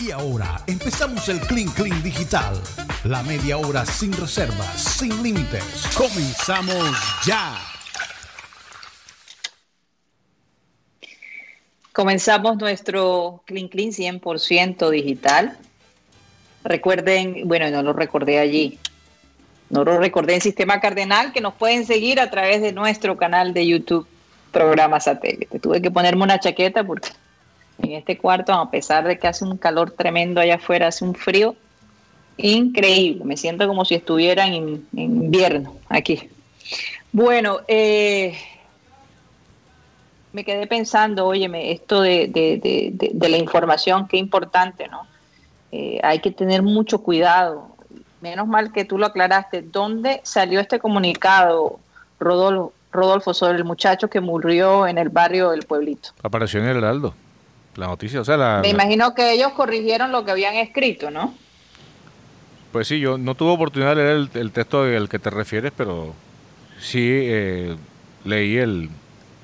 Y ahora empezamos el Clean Clean Digital. La media hora sin reservas, sin límites. Comenzamos ya. Comenzamos nuestro Clean Clean 100% digital. Recuerden, bueno, no lo recordé allí. No lo recordé en Sistema Cardenal, que nos pueden seguir a través de nuestro canal de YouTube, Programa Satélite. Tuve que ponerme una chaqueta porque en este cuarto, a pesar de que hace un calor tremendo allá afuera, hace un frío increíble. Me siento como si estuviera en, invierno aquí. Bueno, eh, me quedé pensando, óyeme, esto de, la información, qué importante, ¿no? Eh, hay que tener mucho cuidado. Menos mal que tú lo aclaraste. ¿Dónde salió este comunicado, Rodolfo, Rodolfo sobre el muchacho que murió en el barrio del pueblito? Apareció en el Heraldo, la noticia. O sea, la, Me imagino que ellos corrigieron lo que habían escrito, ¿no? Pues sí, yo no tuve oportunidad de leer el, texto al que te refieres, pero sí eh, leí el,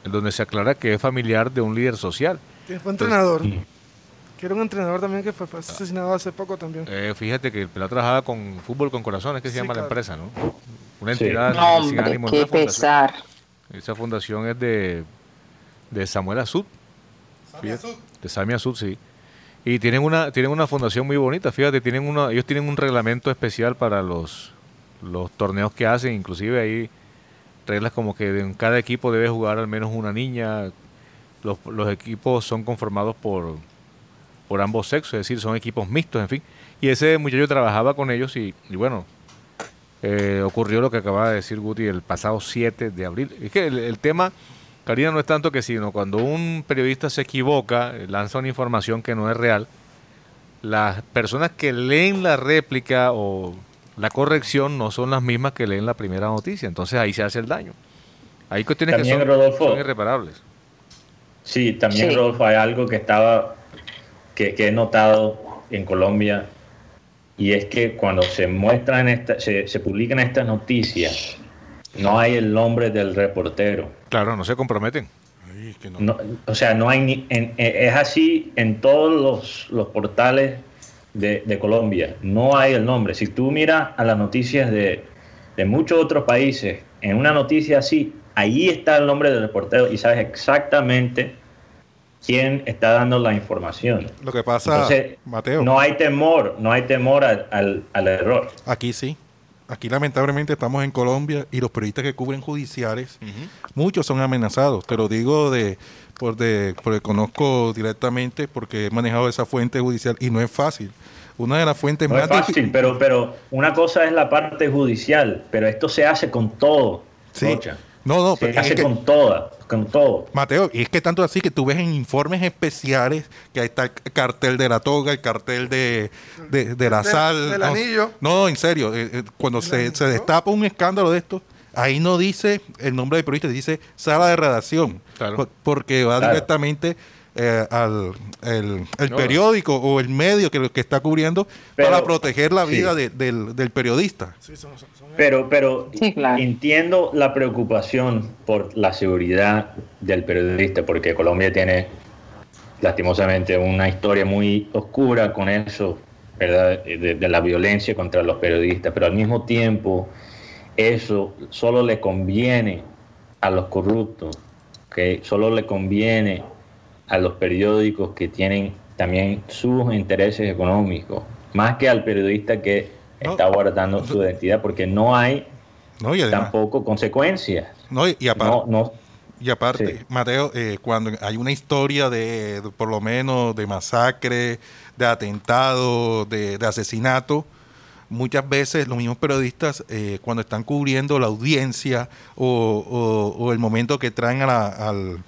donde se aclara que es familiar de un líder social. Que fue entrenador. que era un entrenador también que fue, asesinado hace poco también. Eh, fíjate que la trabajaba con Fútbol con Corazones, que se llama la empresa, ¿no? Una entidad sin ánimo qué pesar. Esa fundación es de, de Samuel Azud. De Sami Azud, sí. Y tienen una, tienen una fundación muy bonita, fíjate, tienen una, ellos tienen un reglamento especial para los, los torneos que hacen, inclusive ahí reglas como que en cada equipo debe jugar al menos una niña. Los, los equipos son conformados por, por ambos sexos, es decir, son equipos mixtos, en fin. Y ese muchacho trabajaba con ellos y, bueno, eh, ocurrió lo que acaba de decir Guti el pasado 7 de abril. Es que el, tema, Karina, no es tanto que sino cuando un periodista se equivoca, lanza una información que no es real, las personas que leen la réplica o la corrección no son las mismas que leen la primera noticia. Entonces ahí se hace el daño. Hay cuestiones que son, irreparables. Sí, también, Rodolfo, hay algo que estaba, que, he notado en Colombia, y es que cuando se muestran, esta, se, se publican estas noticias, no hay el nombre del reportero. Claro, no se comprometen. o sea, no hay ni, es así en todos los, los portales de, Colombia. No hay el nombre. Si tú miras a las noticias de, muchos otros países, en una noticia así, ahí está el nombre del reportero y sabes exactamente quién está dando la información. Lo que pasa, Mateo. No hay temor, no hay temor al, al, error. Aquí sí. Aquí lamentablemente estamos en Colombia y los periodistas que cubren judiciales, muchos son amenazados. Te lo digo de, por de, porque conozco directamente porque he manejado esa fuente judicial y no es fácil una de las fuentes no más es fácil, pero, pero una cosa es la parte judicial, pero esto se hace con todo. Sí. No, no, se hace con toda, con todo. Mateo, y es que tanto así que tú ves en informes especiales que ahí está el cartel de la toga, el cartel de, de, la sal. Del anillo. No, en serio, eh, eh, cuando se, se, destapa un escándalo de esto, ahí no dice el nombre del periodista, dice sala de redacción. Claro. Porque va directamente eh, al el, periódico o el medio que, que está cubriendo para proteger la vida del, periodista. Pero pero entiendo la preocupación por la seguridad del periodista, porque Colombia tiene lastimosamente una historia muy oscura con eso, ¿verdad? De, de la violencia contra los periodistas, pero al mismo tiempo eso solo le conviene a los corruptos, que solo le conviene a los periódicos que tienen también sus intereses económicos, más que al periodista que está guardando su identidad, porque no hay tampoco consecuencias. No, y, aparte, Mateo, eh, cuando hay una historia de, por lo menos, de masacre, de atentado, de, asesinato, muchas veces los mismos periodistas, eh, cuando están cubriendo la audiencia o, el momento que traen al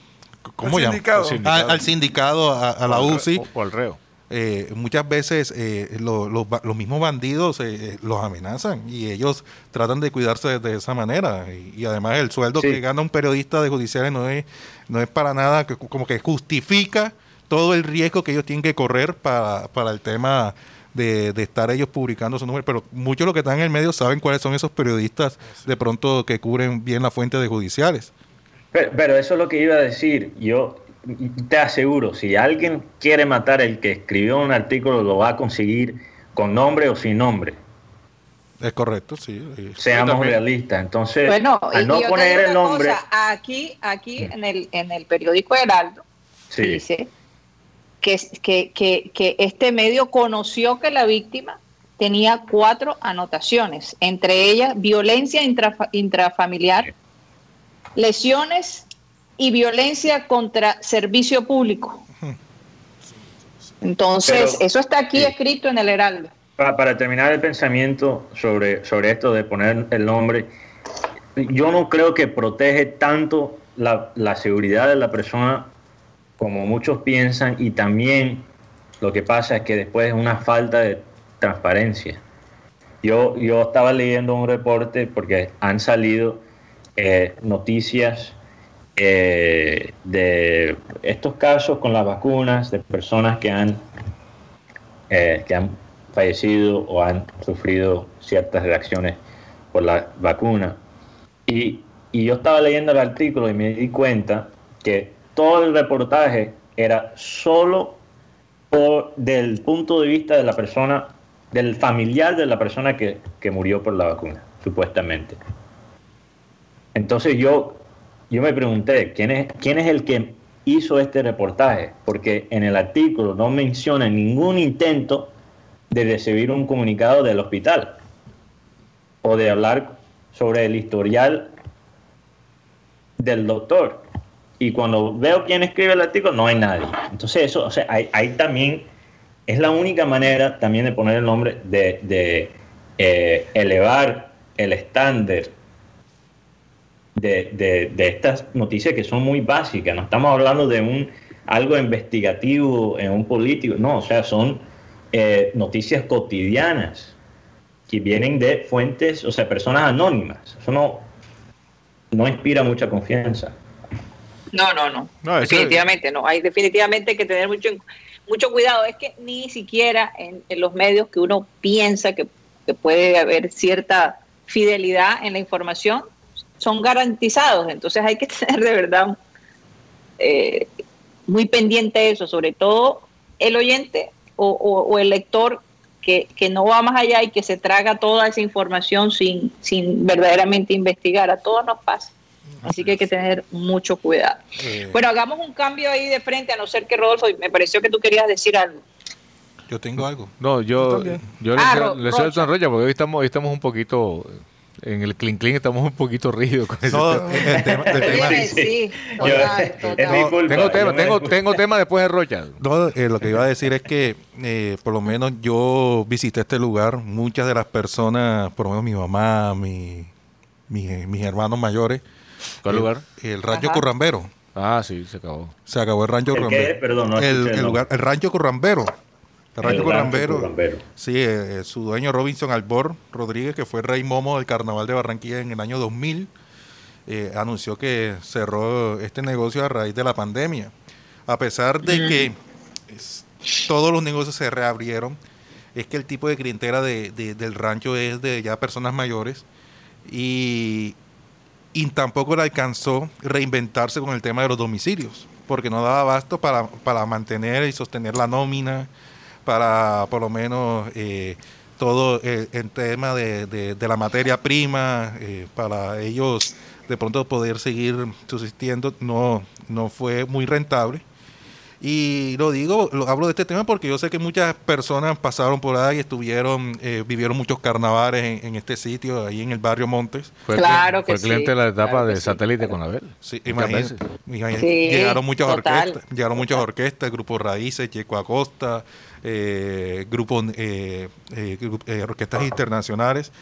¿cómo llama? Al sindicado, a, la UCI. O, al reo. Eh, muchas veces eh, los mismos bandidos eh, los amenazan y ellos tratan de cuidarse de, esa manera. Y, además el sueldo que gana un periodista de judiciales no es, no es para nada que, como que justifica todo el riesgo que ellos tienen que correr para, para el tema de, de, estar ellos publicando su número. Pero muchos de los que están en el medio saben cuáles son esos periodistas de pronto que cubren bien la fuente de judiciales. Pero, eso es lo que iba a decir. Yo, te aseguro, si alguien quiere matar el que escribió un artículo, lo va a conseguir con nombre o sin nombre. Es correcto, sí. Seamos realistas. Entonces, bueno, al no poner el nombre. aquí, aquí en el, en el periódico Heraldo dice que, que, que, que este medio conoció que la víctima tenía cuatro anotaciones, entre ellas violencia intrafamiliar, lesiones y violencia contra servicio público. Entonces, eso está aquí escrito en el Heraldo. Para, terminar el pensamiento sobre, sobre esto de poner el nombre, yo no creo que protege tanto la, la seguridad de la persona como muchos piensan y también lo que pasa es que después es una falta de transparencia. Yo, yo estaba leyendo un reporte porque han salido eh, noticias eh, de estos casos con las vacunas, de personas que han, eh, que han fallecido o han sufrido ciertas reacciones por la vacuna. Y, y yo estaba leyendo el artículo y me di cuenta que todo el reportaje era solo por, del punto de vista de la persona del familiar de la persona que, murió por la vacuna, supuestamente. Entonces yo, yo me pregunté, ¿quién es, ¿quién es el que hizo este reportaje? Porque en el artículo no menciona ningún intento de recibir un comunicado del hospital o de hablar sobre el historial del doctor. Y cuando veo quién escribe el artículo, no hay nadie. Entonces eso, o sea, hay, también es la única manera también de poner el nombre, de, eh, elevar el estándar de, estas noticias que son muy básicas. No estamos hablando de un algo investigativo en un político, no, o sea, son eh, noticias cotidianas que vienen de fuentes, o sea, personas anónimas. Eso no, no inspira mucha confianza. No, no, no. definitivamente no. Hay definitivamente que tener mucho mucho cuidado, es que ni siquiera en, los medios que uno piensa que, puede haber cierta fidelidad en la información, son garantizados. Entonces hay que tener de verdad eh, muy pendiente eso, sobre todo el oyente o, el lector que, que, no va más allá y que se traga toda esa información sin, sin verdaderamente investigar. A todos nos pasa. Así que hay que tener mucho cuidado. Eh. Bueno, hagamos un cambio ahí de frente, a no ser que Rodolfo, me pareció que tú querías decir algo. Yo tengo algo. No, yo, yo, le, ah, le suelto a Rocha porque hoy estamos, hoy estamos un poquito en el clean clean estamos un poquito rígidos con eso. Sí, Tengo tema, tengo, tengo tema después de Rocha. No, eh, lo que iba a decir es que eh, por lo menos yo visité este lugar, muchas de las personas, por lo menos mi mamá, mi, mis hermanos mayores, ¿Cuál lugar? El Rancho Currambero. Ah, sí, se acabó. Se acabó el Rancho Currambero. Perdón, no el, lugar, el Rancho Currambero. El Rancho Currambero. Sí, eh, su dueño Robinson Albor Rodríguez, que fue rey momo del Carnaval de Barranquilla en el año 2000, eh, anunció que cerró este negocio a raíz de la pandemia. A pesar de que todos los negocios se reabrieron, es que el tipo de clientela de, del rancho es de ya personas mayores y y tampoco le alcanzó reinventarse con el tema de los domicilios, porque no daba abasto para, para mantener y sostener la nómina, para por lo menos eh, todo eh, el, tema de, de, la materia prima, eh, para ellos de pronto poder seguir subsistiendo, no, no fue muy rentable. Y lo digo, lo, hablo de este tema porque yo sé que muchas personas pasaron por ahí y estuvieron, eh, vivieron muchos carnavales en, este sitio, ahí en el barrio Montes. Fue, claro que fue cliente de la etapa de satélite con Abel. Sí, imagínate. llegaron muchas orquestas, llegaron muchas orquestas, Grupo Raíces, Checo Acosta, eh, grupos, eh, eh, orquestas internacionales.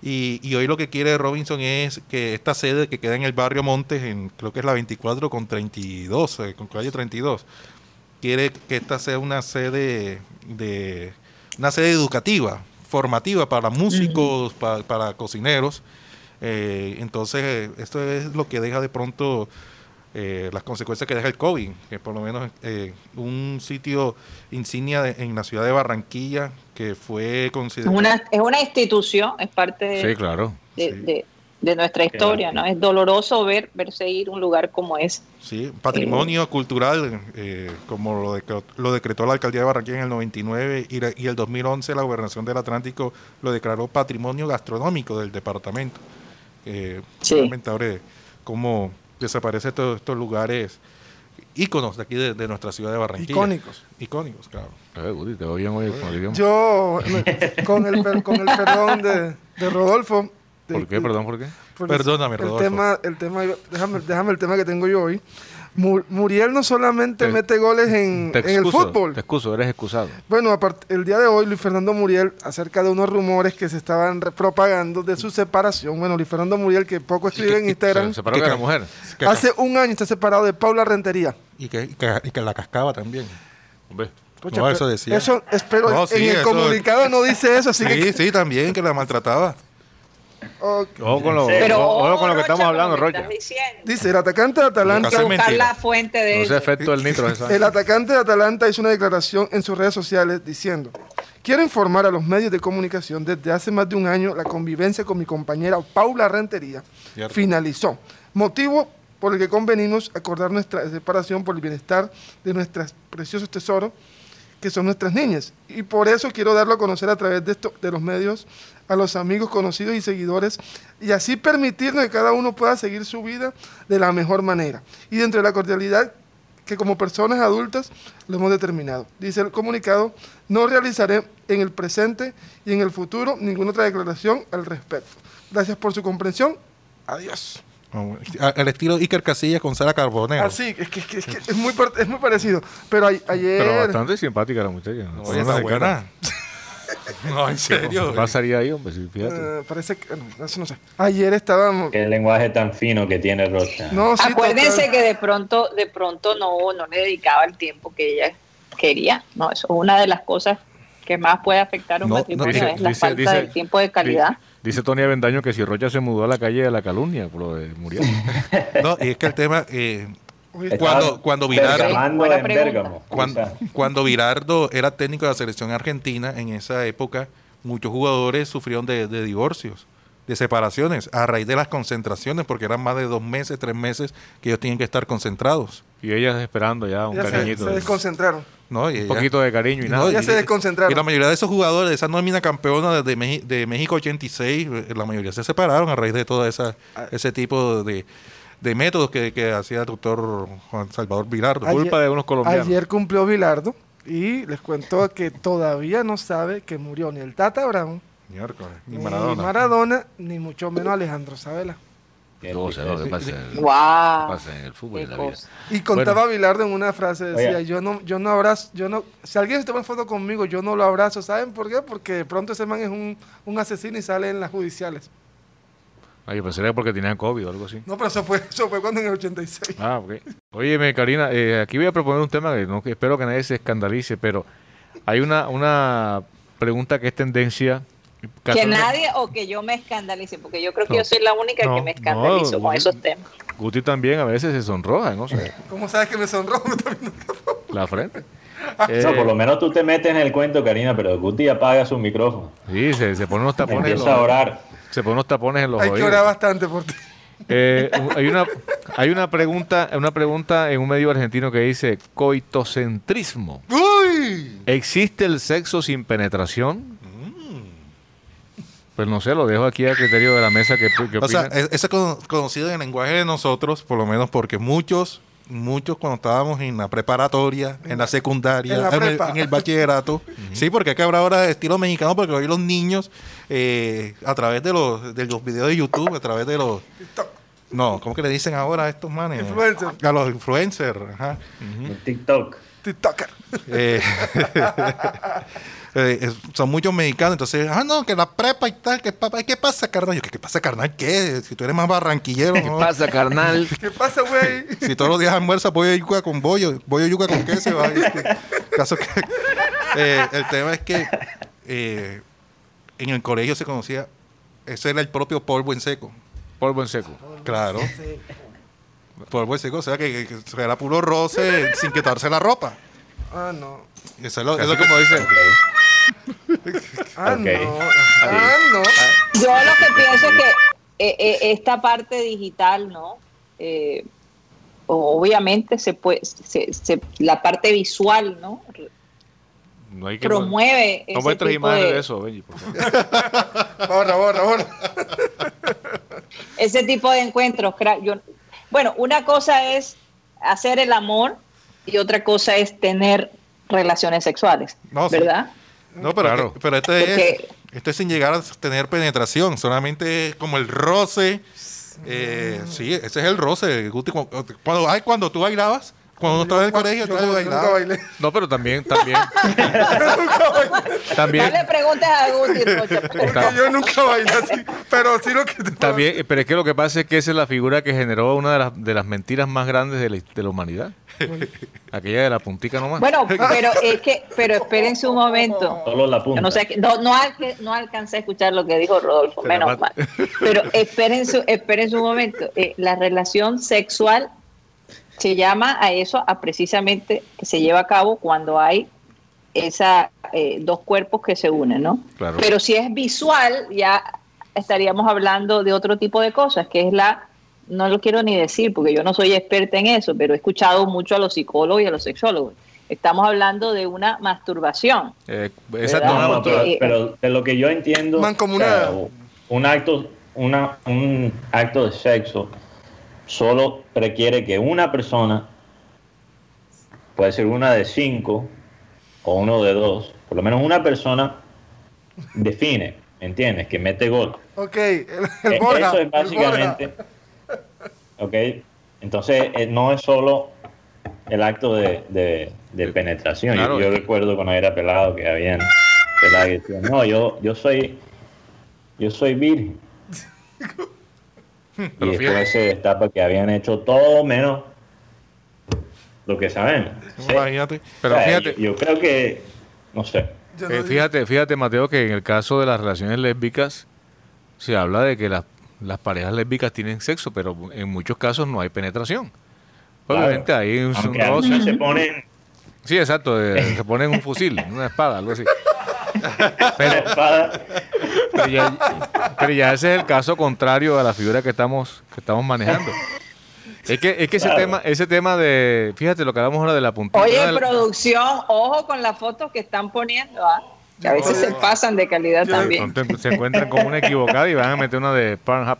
Y, y, hoy lo que quiere Robinson es que esta sede que queda en el barrio Montes, en, creo que es la 24 con 32, con calle 32, quiere que esta sea una sede de una sede educativa, formativa para músicos, para, cocineros. Eh, entonces, esto es lo que deja de pronto eh, las consecuencias que deja el COVID, que por lo menos eh, un sitio insignia en la ciudad de Barranquilla que fue considerado... Una, es una institución, es parte de, sí, claro. de, de nuestra historia, ¿no? Es doloroso ver verse ir un lugar como ese. Sí, patrimonio eh, cultural, eh, como lo, lo, decretó la alcaldía de Barranquilla en el 99 y, y el 2011 la gobernación del Atlántico lo declaró patrimonio gastronómico del departamento. Eh, sí. lamentable cómo desaparecen todos estos lugares íconos de aquí de, nuestra ciudad de Barranquilla. Icónicos. Icónicos, claro. Yo, con el, con el perdón de, de Rodolfo, ¿Por qué? Perdón, ¿por qué? Perdóname, Rodolfo. El tema, el tema, déjame, déjame el tema que tengo yo hoy. Muriel no solamente mete goles en, el fútbol. Te excuso, eres excusado. Bueno, el día de hoy, Luis Fernando Muriel, acerca de unos rumores que se estaban propagando de su separación. Bueno, Luis Fernando Muriel, que poco escribe en Instagram. Se separó de la mujer. Hace un año está separado de Paula Rentería. Y que, y que, la cascaba también. Hombre. no, eso decía. Eso, espero, en el comunicado no dice eso, así sí, Sí, también, que la maltrataba. Ojo con lo, con lo que estamos hablando, Rocha. Dice, el atacante de Atalanta... la fuente de efecto del nitro. El atacante de Atalanta hizo una declaración en sus redes sociales diciendo... Quiero informar a los medios de comunicación desde hace más de un año la convivencia con mi compañera Paula Rentería finalizó. Motivo por el que convenimos acordar nuestra separación por el bienestar de nuestros preciosos tesoros que son nuestras niñas. Y por eso quiero darlo a conocer a través de, esto, de los medios a los amigos, conocidos y seguidores, y así permitirnos que cada uno pueda seguir su vida de la mejor manera. Y dentro de la cordialidad que como personas adultas lo hemos determinado. Dice el comunicado, no realizaré en el presente y en el futuro ninguna otra declaración al respecto. Gracias por su comprensión. Adiós. El estilo Iker Casillas con Sara Carbonero. Así, es que, es, que, es, muy, es muy parecido. Pero ayer. Pero bastante simpática la muchacha. ¿no? Oye, está buena. No, en serio. ¿Qué pasaría ahí, hombre? Fíjate. Uh, parece que. No, eso no sé. Ayer estábamos. Qué lenguaje tan fino que tiene Rocha. No, sí, Acuérdense que de pronto, de pronto no, no le dedicaba el tiempo que ella quería. No, eso es una de las cosas que más puede afectar un matrimonio, es la falta de tiempo de calidad. Dice Tony Avendaño que si Rocha se mudó a la calle de la calumnia, por lo de murió. no, y es que el tema, eh, cuando, cuando Virardo, cuando, cuando Virardo era técnico de la selección argentina, en esa época, muchos jugadores sufrieron de, divorcios, de separaciones, a raíz de las concentraciones, porque eran más de dos meses, tres meses que ellos tienen que estar concentrados. Y ellas esperando ya un cariñito. Se, desconcentraron. un poquito de cariño y nada. ya se desconcentraron. Y la mayoría de esos jugadores, de esa nómina campeona de, de México 86, la mayoría se separaron a raíz de todo esa, ah. ese tipo de de métodos que, que hacía el doctor Juan Salvador Vilardo. culpa de unos colombianos. Ayer cumplió Vilardo y les cuento que todavía no sabe que murió ni el Tata Brown, ni, Maradona. ni Maradona, ni mucho menos Alejandro Sabela. Lo que pasa, en el fútbol y la vida. Y contaba Vilardo en una frase, decía, yo no, yo no abrazo, yo no, si alguien se toma foto conmigo, yo no lo abrazo, ¿saben por qué? Porque de pronto ese man es un, un asesino y sale en las judiciales. Ay, pues era porque tenía COVID o algo así. No, pero eso fue, eso fue cuando en el 86. Ah, ok. Óyeme, Karina, eh, aquí voy a proponer un tema que no, espero que nadie se escandalice, pero hay una, una pregunta que es tendencia. Que nadie o que yo me escandalice, porque yo creo que yo soy la única que me escandalizo con esos temas. Guti también a veces se sonroja, no sé. ¿Cómo sabes que me sonrojo? la frente. Eh, no, por lo menos tú te metes en el cuento, Karina, pero Guti apaga su micrófono. Sí, se, se pone unos tapones. Empieza a orar. Se pone unos tapones en los Hay oídos. Hay que orar bastante por ti. Eh, hay una hay una pregunta una pregunta en un medio argentino que dice coitocentrismo. Uy. ¿Existe el sexo sin penetración? Pues no sé, lo dejo aquí a criterio de la mesa que, O sea, es, conocido en el lenguaje de nosotros, por lo menos porque muchos muchos cuando estábamos en la preparatoria, en la secundaria, en, el, bachillerato. Sí, porque hay que hablar ahora de estilo mexicano, porque hoy los niños, eh, a través de los, de los videos de YouTube, a través de los... No, ¿cómo que le dicen ahora a estos manes? A los influencers. Ajá. TikTok. TikToker. Eh, Eh, son muchos mexicanos, entonces, ah, no, que la prepa y tal, que ¿qué pasa, carnal? Yo, ¿qué, pasa, carnal? ¿Qué? Si tú eres más barranquillero. ¿Qué pasa, carnal? ¿Qué pasa, güey? Si todos los días almuerza pollo de yuca con bollo, bollo de yuca con queso, va. Este, caso que, eh, el tema es que eh, en el colegio se conocía, ese era el propio polvo en seco. Polvo en seco. Claro. Polvo en seco, o sea que, era puro roce sin quitarse la ropa. Ah, no. Eso es lo, es como dicen. ah, no. Ah, no. Yo lo que pienso es que eh, eh, esta parte digital, ¿no? Eh, obviamente se puede, la parte visual, ¿no? No hay que promueve no ese tipo de... eso, Benji, por borra, borra, borra. ese tipo de encuentros. Yo, bueno, una cosa es hacer el amor y otra cosa es tener relaciones sexuales, ¿verdad? No, pero, pero este, es, este sin llegar a tener penetración, solamente como el roce. Eh, sí, ese es el roce. Cuando, ay, cuando tú bailabas, cuando uno estaba en el colegio, tú bailabas. No, pero también, también. también. No le preguntes a Guti, Porque yo nunca bailé así. Pero sí lo que. También, pero es que lo que pasa es que esa es la figura que generó una de las, de las mentiras más grandes de la, de la humanidad. Aquella de la puntica nomás. Bueno, pero es que, pero espérense un momento. Solo la punta. No, sé, no, no, no, alcancé a escuchar lo que dijo Rodolfo, menos mal. Pero espérense, espérense un momento. Eh, la relación sexual se llama a eso, a precisamente que se lleva a cabo cuando hay esa eh, dos cuerpos que se unen, ¿no? Pero si es visual, ya estaríamos hablando de otro tipo de cosas, que es la no lo quiero ni decir porque yo no soy experta en eso, pero he escuchado mucho a los psicólogos y a los sexólogos. Estamos hablando de una masturbación. Eh, exacto, pero, de lo que yo entiendo, un acto, una, un acto de sexo solo requiere que una persona, puede ser una de cinco o uno de dos, por lo menos una persona define, ¿entiendes? Que mete gol. Ok, e, Eso es básicamente ¿ok? Entonces, eh, no es solo el acto de, penetración. yo, recuerdo cuando era pelado que habían pelados que decían, no, yo, yo soy yo soy virgen. y después se destapa que habían hecho todo menos lo que sabemos. Pero fíjate. Yo, creo que, no sé. Eh, fíjate, fíjate, Mateo, que en el caso de las relaciones lésbicas se habla de que las las parejas lésbicas tienen sexo, pero en muchos casos no hay penetración. Obviamente ahí un, se ponen Sí, exacto, se ponen un fusil, una espada, algo así. Pero, pero, ya, ese es el caso contrario a la figura que estamos que estamos manejando. Es que, es que ese tema, ese tema de, fíjate lo que hablamos ahora de la puntita. Oye, producción, ojo con las fotos que están poniendo, ¿ah? a veces se pasan de calidad también. Se encuentran con una equivocada y van a meter una de Pornhub.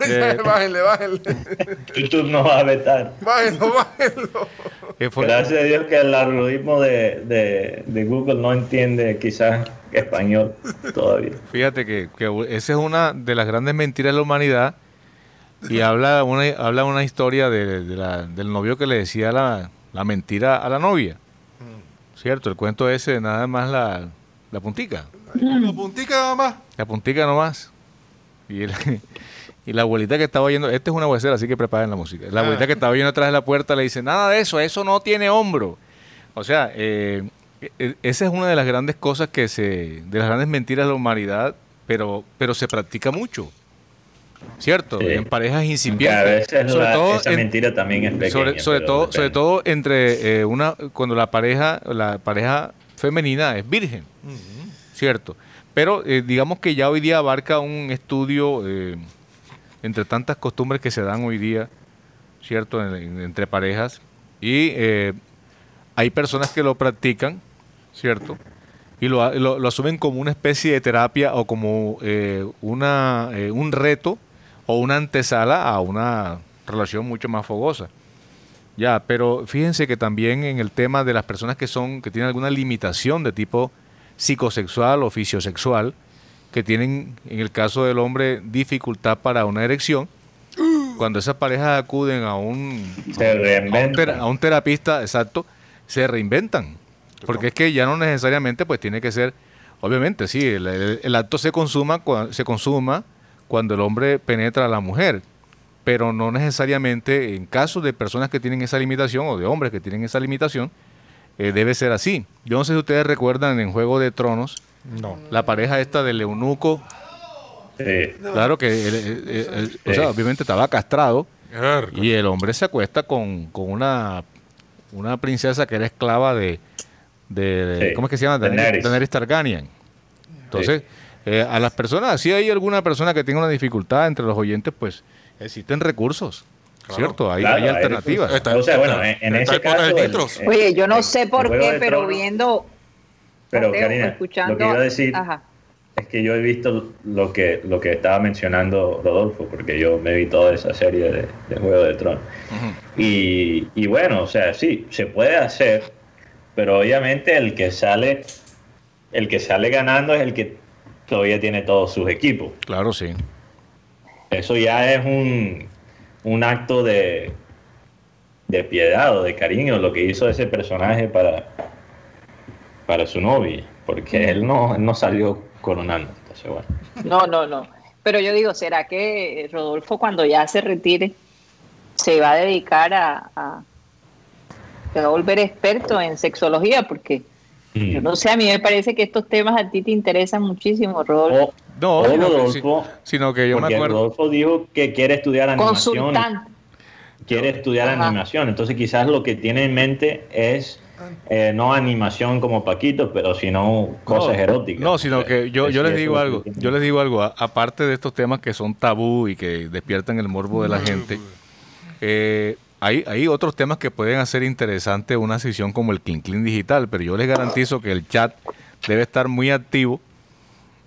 bájenle, bájenle. YouTube no va a vetar. Bájenlo, bájenlo. Gracias a Dios que el algoritmo de, de, Google no entiende quizás español todavía. Fíjate que, esa es una de las grandes mentiras de la humanidad y habla una, habla una historia de, la, del novio que le decía la, la mentira a la novia. Cierto, el cuento ese nada más la, la puntica. La puntica nada más. La puntica nomás. Y, y la abuelita que estaba oyendo, esta es una huesera, así que preparen la música. La abuelita que estaba oyendo atrás de la puerta le dice, nada de eso, eso no tiene hombro. O sea, eh, e, esa es una de las grandes cosas que se, de las grandes mentiras de la humanidad, pero, pero se practica mucho. ¿cierto? En parejas incipientes. sobre todo esa mentira también es pequeña, sobre, todo, sobre todo entre eh, una cuando la pareja la pareja femenina es virgen, ¿cierto? Pero eh, digamos que ya hoy día abarca un estudio entre tantas costumbres que se dan hoy día, ¿cierto? entre parejas y hay personas que lo practican, ¿cierto? Y lo, lo, asumen como una especie de terapia o como una, un reto o una antesala a una relación mucho más fogosa. Ya, pero fíjense que también en el tema de las personas que son que tienen alguna limitación de tipo psicosexual o fisiosexual, que tienen en el caso del hombre dificultad para una erección, cuando esas parejas acuden a un, a un, terapista, exacto, se reinventan. Porque es que ya no necesariamente pues tiene que ser, obviamente sí, el, acto se consuma, se consuma cuando el hombre penetra a la mujer, pero no necesariamente en casos de personas que tienen esa limitación o de hombres que tienen esa limitación, eh, debe ser así. Yo no sé si ustedes recuerdan en Juego de Tronos, no. la pareja esta del eunuco, claro que, o sea, obviamente estaba castrado y el hombre se acuesta con, una, una princesa que era esclava de, de, ¿cómo es que se llama? Daenerys Targaryen. Entonces, Eh, a las personas, si hay alguna persona que tenga una dificultad entre los oyentes, pues existen recursos. ¿Cierto? Hay, alternativas. o sea, bueno, en, ese caso... Oye, yo no sé por qué, pero viendo... Pero, Karina, escuchando, lo que iba a decir es que yo he visto lo que, lo que estaba mencionando Rodolfo, porque yo me vi toda esa serie de, de Juego de Tronos. y, y bueno, o sea, sí, se puede hacer, pero obviamente el que sale, el que sale ganando es el que todavía tiene todos sus equipos. Claro, sí. Eso ya es un, un acto de, de piedad o de cariño, lo que hizo ese personaje para, para su novia, porque él no, no salió coronando. No, no, no. Pero yo digo, ¿será que Rodolfo cuando ya se retire se va a dedicar a, a, a volver experto en sexología? Porque yo no sé, a mí me parece que estos temas a ti te interesan muchísimo, Rodolfo. no, sino, que, yo me acuerdo. Rodolfo dijo que quiere estudiar animación. Quiere estudiar animación. Entonces, quizás lo que tiene en mente es eh, no animación como Paquito, pero sino cosas eróticas. No, sino que yo, yo les digo algo, yo les digo algo, aparte de estos temas que son tabú y que despiertan el morbo de la gente, eh, hay, hay otros temas que pueden hacer interesante una sesión como el Clean Clean Digital, pero yo les garantizo que el chat debe estar muy activo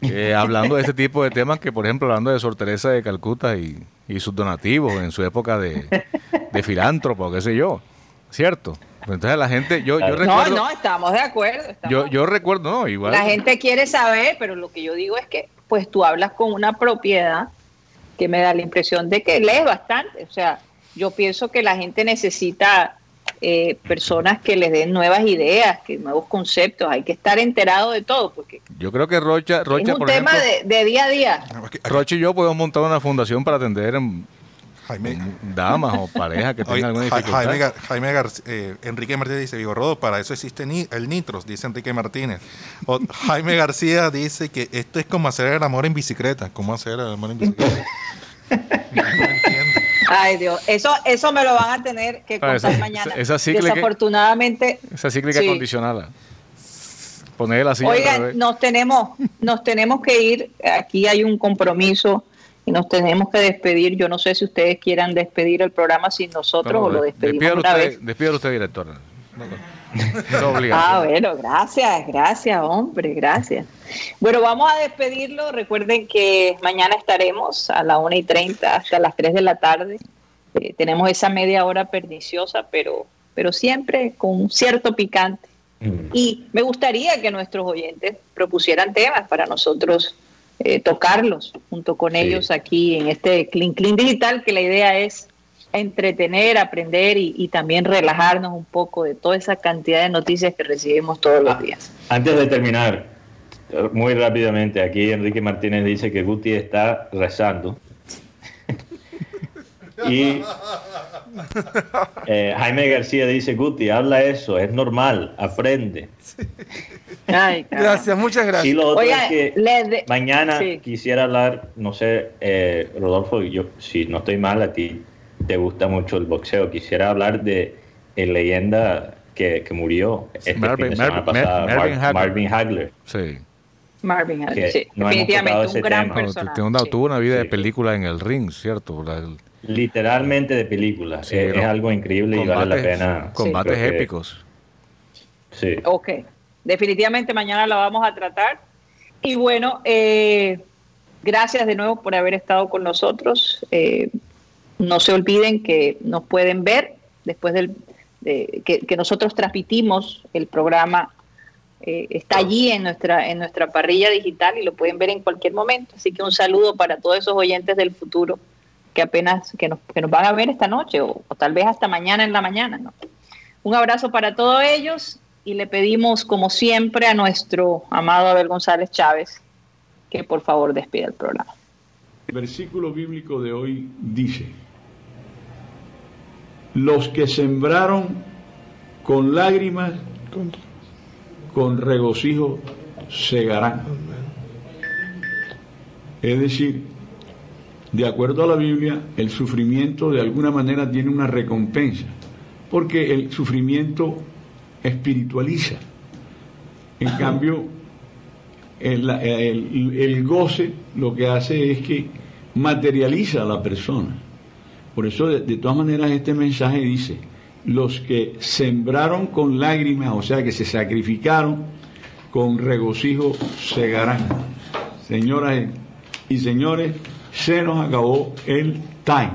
eh, hablando de ese tipo de temas que, por ejemplo, hablando de Sor Teresa de Calcuta y, sus donativos en su época de, de filántropo, qué sé yo, ¿cierto? Entonces la gente, yo, yo recuerdo... No, no, estamos de acuerdo. yo, yo recuerdo, no, igual. La gente quiere saber, pero lo que yo digo es que, pues tú hablas con una propiedad que me da la impresión de que lees bastante, o sea, yo pienso que la gente necesita eh, personas que les den nuevas ideas, que nuevos conceptos. Hay que estar enterado de todo. porque Yo creo que Rocha, Rocha es un tema de, día a día. Rocha y yo podemos montar una fundación para atender en damas o parejas que tengan alguna dificultad. Jaime, García, eh, Enrique Martínez dice, Vigorrodo, para eso existe ni, el nitros, dice Enrique Martínez. O, Jaime García dice que esto es como hacer el amor en bicicleta. ¿Cómo hacer el amor en bicicleta? Ay, Dios, eso, eso me lo van a tener que ah, contar mañana. Esa, Desafortunadamente. Esa cíclica condicionada. Poner la Oigan, nos tenemos, nos tenemos que ir. Aquí hay un compromiso y nos tenemos que despedir. Yo no sé si ustedes quieran despedir el programa sin nosotros o lo despedimos una usted, vez. usted, director. ah, bueno, gracias, gracias, hombre, gracias. Bueno, vamos a despedirlo. Recuerden que mañana estaremos a las 1 y 30 hasta las 3 de la tarde. Eh, tenemos esa media hora perniciosa, pero, pero siempre con cierto picante. Mm. Y me gustaría que nuestros oyentes propusieran temas para nosotros eh, tocarlos junto con ellos aquí en este Clean Clean Digital, que la idea es entretener, aprender y, también relajarnos un poco de toda esa cantidad de noticias que recibimos todos los ah, días. Antes de terminar, muy rápidamente, aquí Enrique Martínez dice que Guti está rezando. Y eh, Jaime García dice, Guti, habla eso, es normal, aprende. gracias, muchas gracias. mañana quisiera hablar, no sé, eh, Rodolfo, yo si no estoy mal, a ti te gusta mucho el boxeo. Quisiera hablar de el leyenda que, murió este Marvin, Hagler. Sí. Marvin Hagler, sí. Definitivamente un gran personaje. tuvo una vida de película en el ring, ¿cierto? Literalmente de película. es, algo increíble y vale la pena. Combates épicos. Sí. Ok. Definitivamente mañana la vamos a tratar. Y bueno, eh, gracias de nuevo por haber estado con nosotros. Eh, no se olviden que nos pueden ver después del que, nosotros transmitimos el programa. Eh, está allí en nuestra, en nuestra parrilla digital y lo pueden ver en cualquier momento. Así que un saludo para todos esos oyentes del futuro que apenas que nos, que nos van a ver esta noche o, tal vez hasta mañana en la mañana. Un abrazo para todos ellos y le pedimos, como siempre, a nuestro amado Abel González Chávez que por favor despida el programa. El versículo bíblico de hoy dice, los que sembraron con lágrimas, con regocijo segarán. Es decir, de acuerdo a la Biblia, el sufrimiento de alguna manera tiene una recompensa, porque el sufrimiento espiritualiza. En cambio, el, goce lo que hace es que materializa a la persona. Por eso, de, todas maneras, este mensaje dice, los que sembraron con lágrimas, o sea, que se sacrificaron, con regocijo segarán. Señoras y señores, se nos acabó el time.